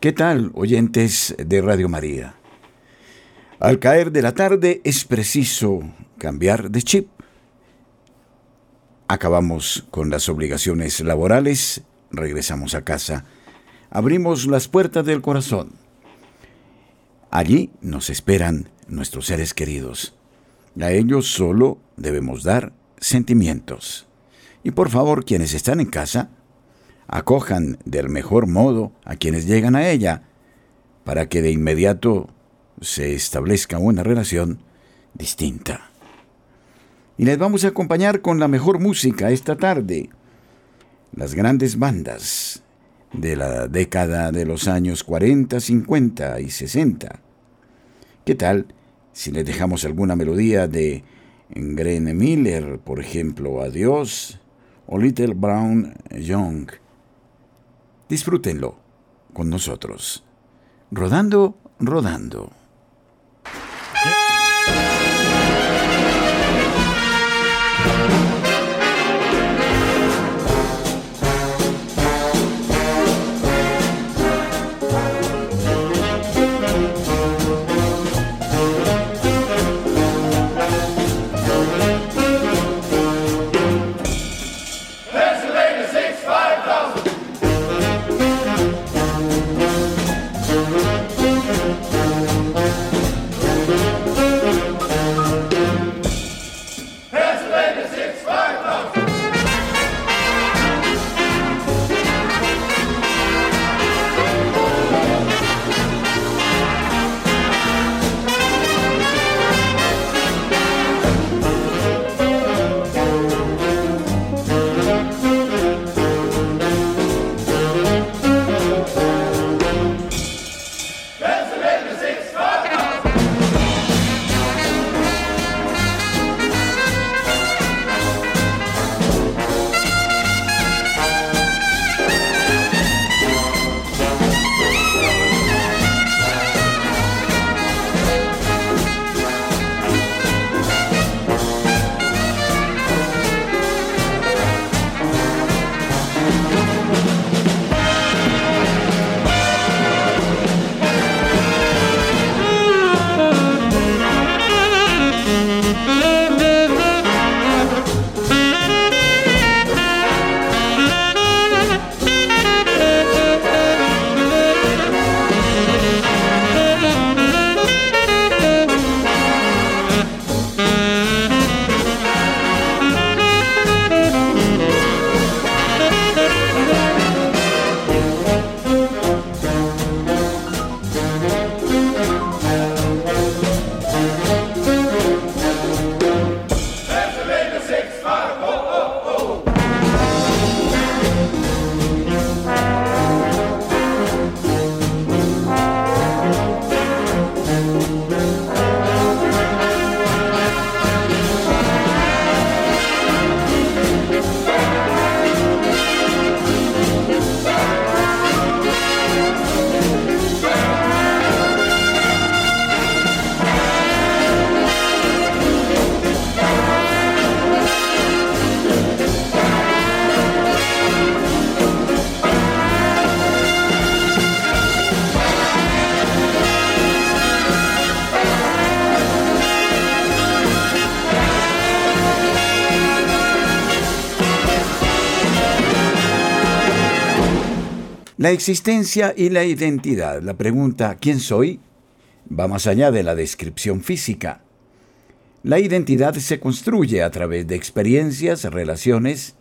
¿Qué tal, oyentes de Radio María? Al caer de la tarde es preciso cambiar de chip. Acabamos con las obligaciones laborales, regresamos a casa, abrimos las puertas del corazón. Allí nos esperan nuestros seres queridos. A ellos solo debemos dar sentimientos. Y por favor, quienes están en casa, acojan del mejor modo a quienes llegan a ella, para que de inmediato se establezca una relación distinta. Y les vamos a acompañar con la mejor música esta tarde. Las grandes bandas de la década de los años 40, 50 y 60. ¿Qué tal si les dejamos alguna melodía de Grene Miller, por ejemplo, Adiós, o Little Brown Young? Disfrútenlo con nosotros. Rodando, rodando. La existencia y la identidad. La pregunta ¿quién soy? va más allá de la descripción física. La identidad se construye a través de experiencias, relaciones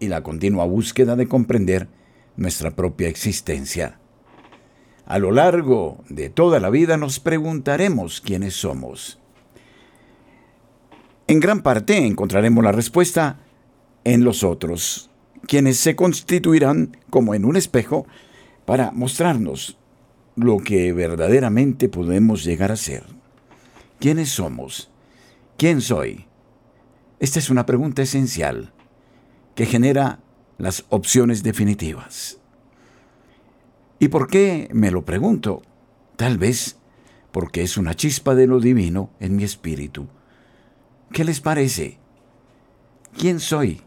y la continua búsqueda de comprender nuestra propia existencia. A lo largo de toda la vida nos preguntaremos quiénes somos. En gran parte encontraremos la respuesta en los otros, quienes se constituirán como en un espejo para mostrarnos lo que verdaderamente podemos llegar a ser. ¿Quiénes somos? ¿Quién soy? Esta es una pregunta esencial que genera las opciones definitivas. ¿Y por qué me lo pregunto? Tal vez porque es una chispa de lo divino en mi espíritu. ¿Qué les parece? ¿Quién soy?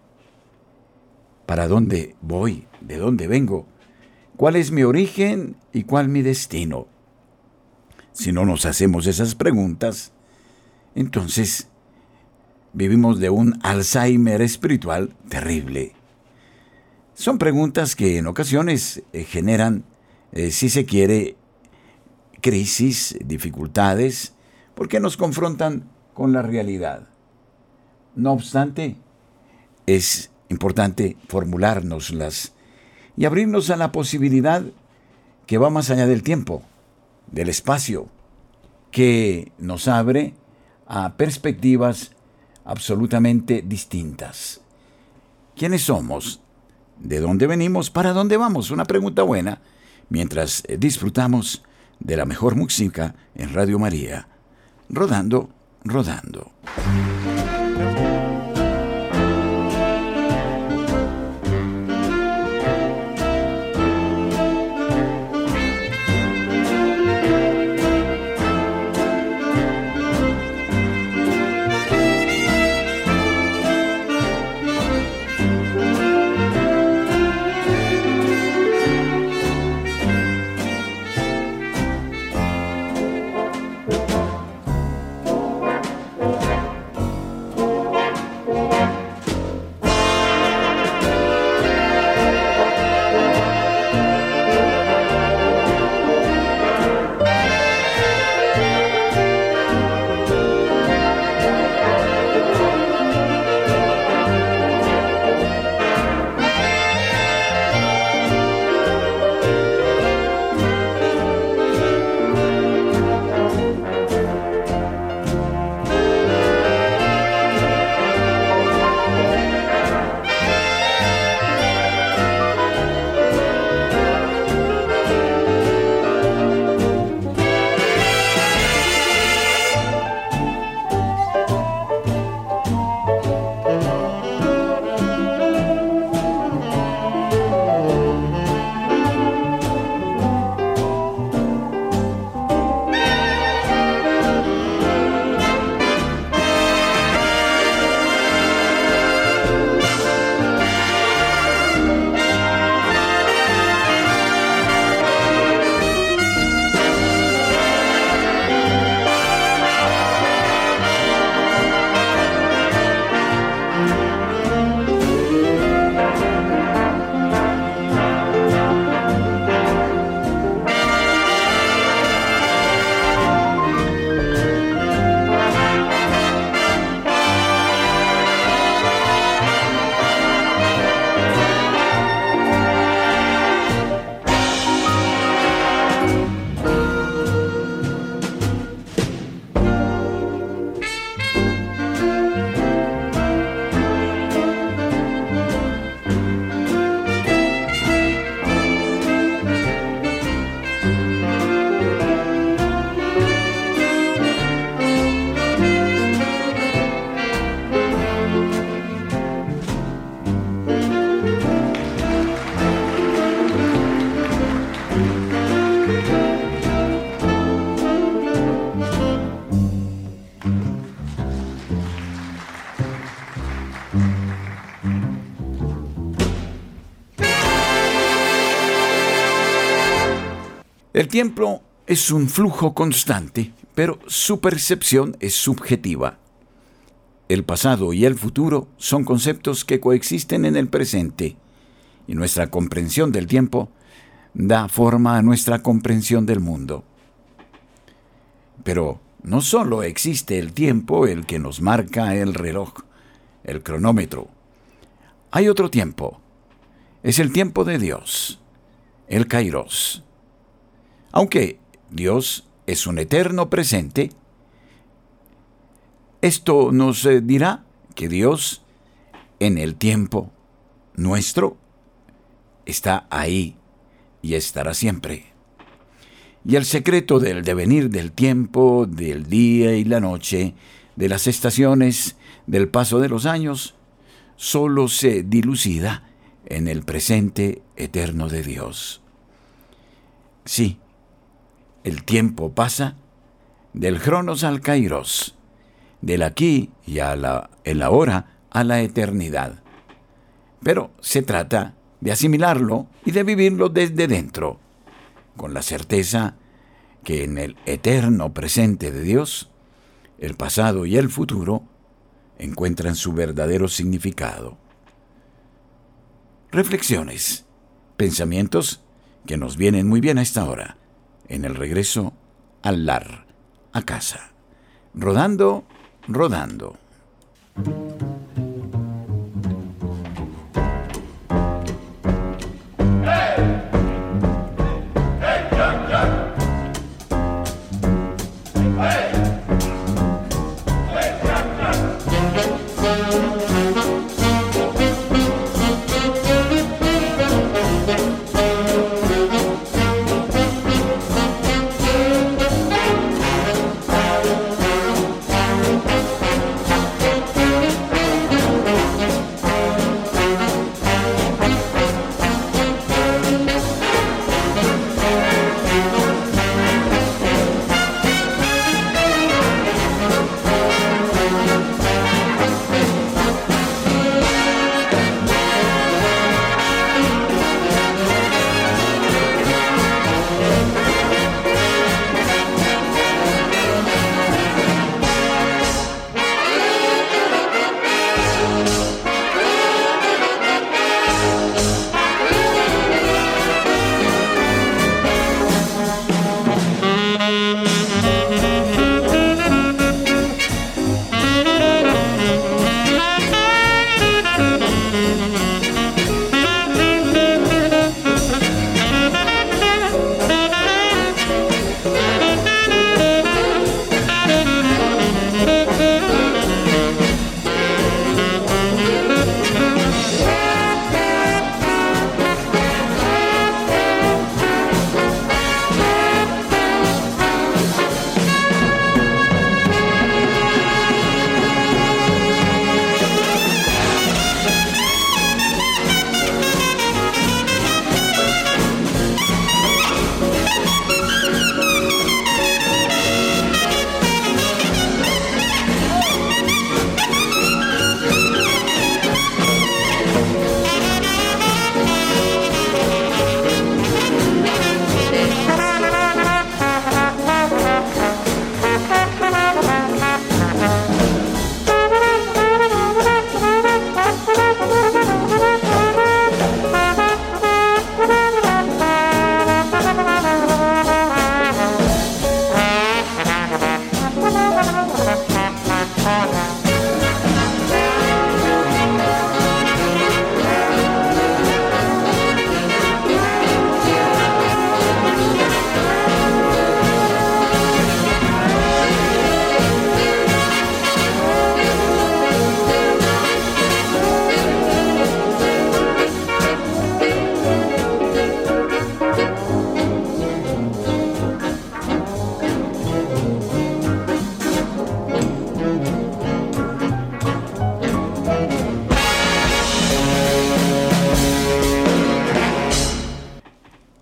¿Para dónde voy? ¿De dónde vengo? ¿Cuál es mi origen y cuál mi destino? Si no nos hacemos esas preguntas, entonces vivimos de un Alzheimer espiritual terrible. Son preguntas que en ocasiones eh, generan, eh, si se quiere, crisis, dificultades, porque nos confrontan con la realidad. No obstante, es importante formulárnoslas y abrirnos a la posibilidad que va más allá del tiempo, del espacio, que nos abre a perspectivas absolutamente distintas. ¿Quiénes somos? ¿De dónde venimos? ¿Para dónde vamos? Una pregunta buena mientras disfrutamos de la mejor música en Radio María. Rodando, rodando. El tiempo es un flujo constante, pero su percepción es subjetiva. El pasado y el futuro son conceptos que coexisten en el presente, y nuestra comprensión del tiempo da forma a nuestra comprensión del mundo. Pero no solo existe el tiempo el que nos marca el reloj, el cronómetro. Hay otro tiempo. Es el tiempo de Dios, el kairos. Aunque Dios es un eterno presente, esto nos eh, dirá que Dios en el tiempo nuestro está ahí y estará siempre. Y el secreto del devenir del tiempo, del día y la noche, de las estaciones, del paso de los años, solo se dilucida en el presente eterno de Dios. Sí, el tiempo pasa del Cronos al Kairos, del aquí y a la, el ahora a la eternidad. Pero se trata de asimilarlo y de vivirlo desde dentro, con la certeza que en el eterno presente de Dios, el pasado y el futuro encuentran su verdadero significado. Reflexiones, pensamientos que nos vienen muy bien a esta hora, en el regreso al lar, a casa. Rodando, rodando.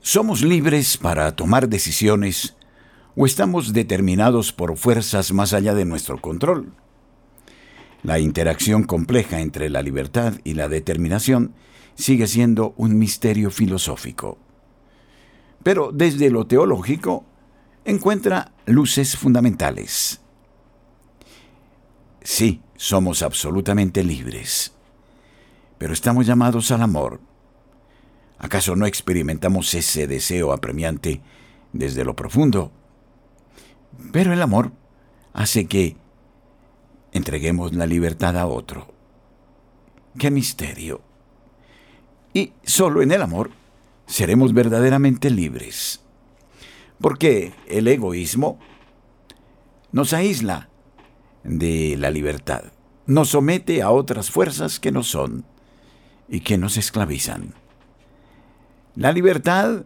¿Somos libres para tomar decisiones o estamos determinados por fuerzas más allá de nuestro control? La interacción compleja entre la libertad y la determinación sigue siendo un misterio filosófico. Pero desde lo teológico encuentra luces fundamentales. Sí, somos absolutamente libres, pero estamos llamados al amor ¿Acaso no experimentamos ese deseo apremiante desde lo profundo? Pero el amor hace que entreguemos la libertad a otro. ¡Qué misterio! Y solo en el amor seremos verdaderamente libres. Porque el egoísmo nos aísla de la libertad, nos somete a otras fuerzas que no son y que nos esclavizan. La libertad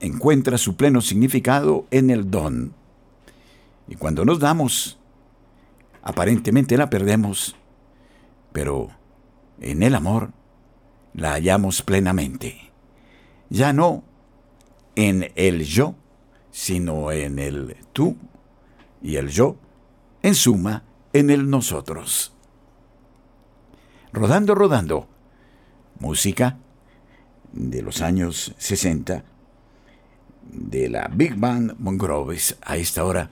encuentra su pleno significado en el don. Y cuando nos damos, aparentemente la perdemos, pero en el amor la hallamos plenamente. Ya no en el yo, sino en el tú y el yo, en suma, en el nosotros. Rodando, rodando. Música de los años 60 de la Big Band Mongroves a esta hora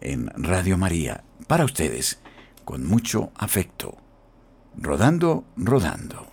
en Radio María para ustedes con mucho afecto. Rodando, rodando.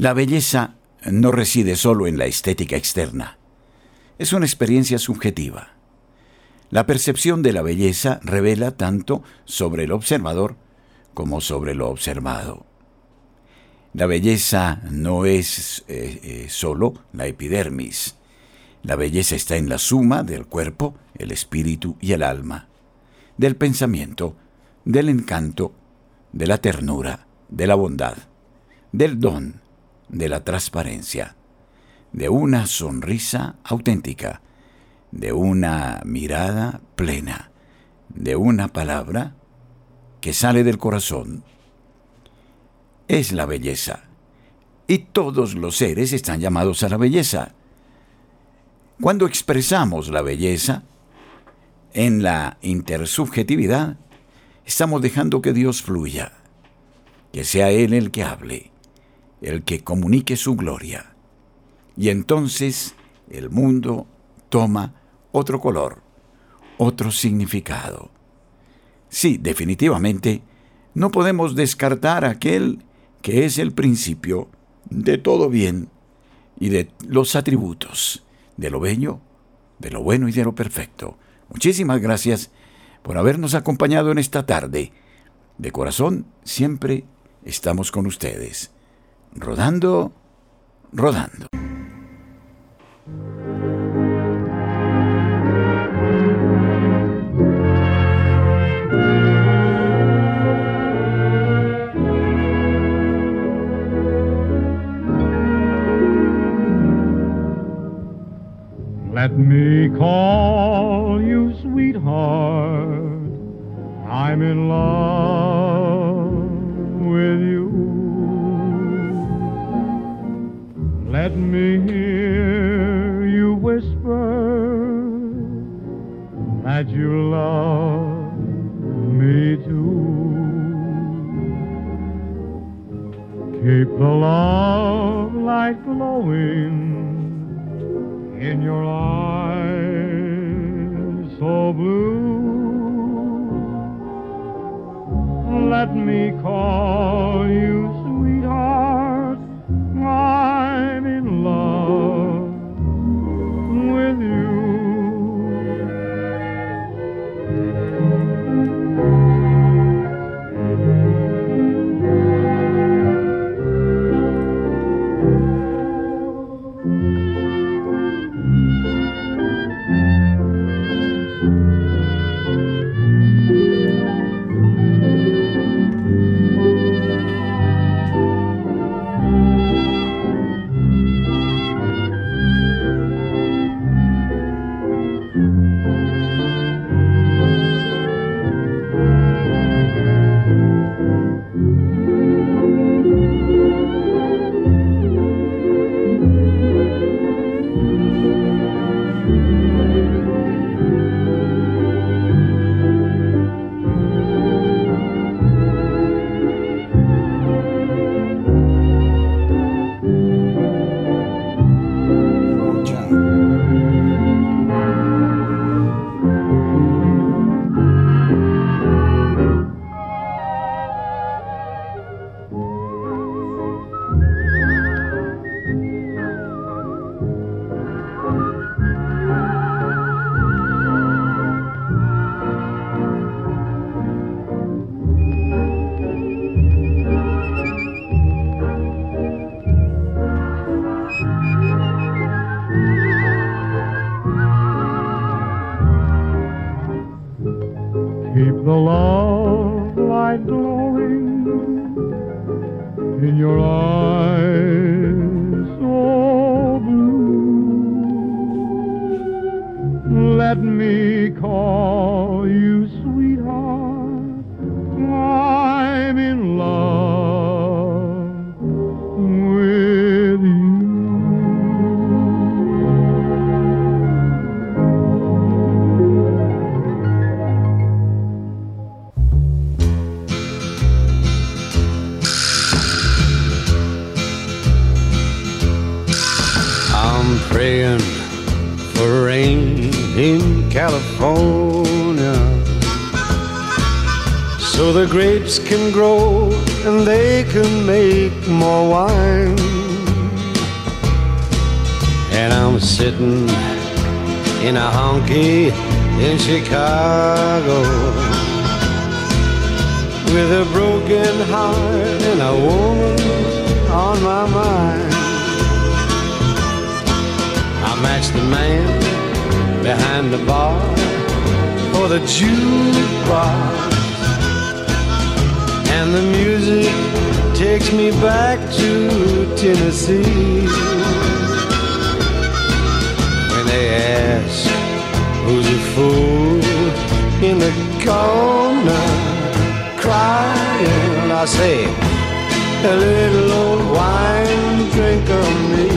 La belleza no reside solo en la estética externa. Es una experiencia subjetiva. La percepción de la belleza revela tanto sobre el observador como sobre lo observado. La belleza no es eh, eh, solo la epidermis. La belleza está en la suma del cuerpo, el espíritu y el alma, del pensamiento, del encanto, de la ternura, de la bondad, del don, de la transparencia, de una sonrisa auténtica, de una mirada plena, de una palabra que sale del corazón. Es la belleza. Y todos los seres están llamados a la belleza. Cuando expresamos la belleza en la intersubjetividad, estamos dejando que Dios fluya, que sea Él el que hable, el que comunique su gloria. Y entonces el mundo toma otro color, otro significado. Sí, definitivamente, no podemos descartar aquel que es el principio de todo bien y de los atributos, de lo bello, de lo bueno y de lo perfecto. Muchísimas gracias por habernos acompañado en esta tarde. De corazón, siempre estamos con ustedes. Rodando, rodando. Let me call you sweetheart. I'm in love with you. Let me hear you whisper that you love me too. Keep the love light glowing in your eyes so blue. Let me call you rain in California. So the grapes can grow and they can make more wine. And I'm sitting in a honky in Chicago with a broken heart and a woman on my mind. I match the man behind the bar for the jukebox, and the music takes me back to Tennessee. When they ask who's a fool in the corner crying, I say, a little old wine drinker me.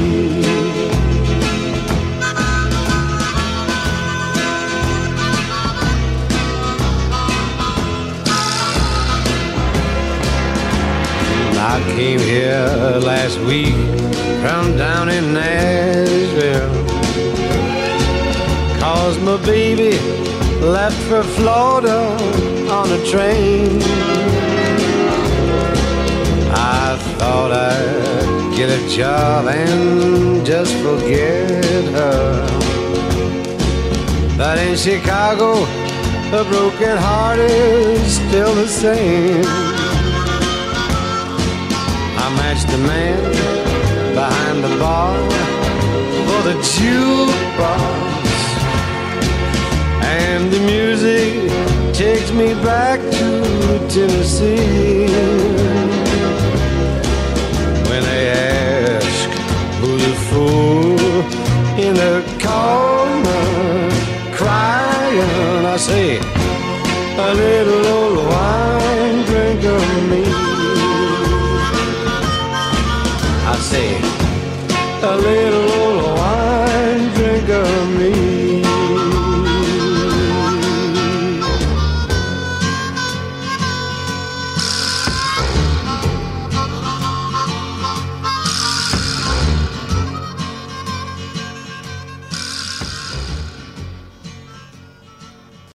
I came here last week from down in Nashville. Cause my baby left for Florida on a train. I thought I'd get a job and just forget her. But in Chicago, a broken heart is still the same. I matched the man behind the bar for the jukebox. And the music takes me back to Tennessee. When they ask who's the fool in the corner crying, I say, a little old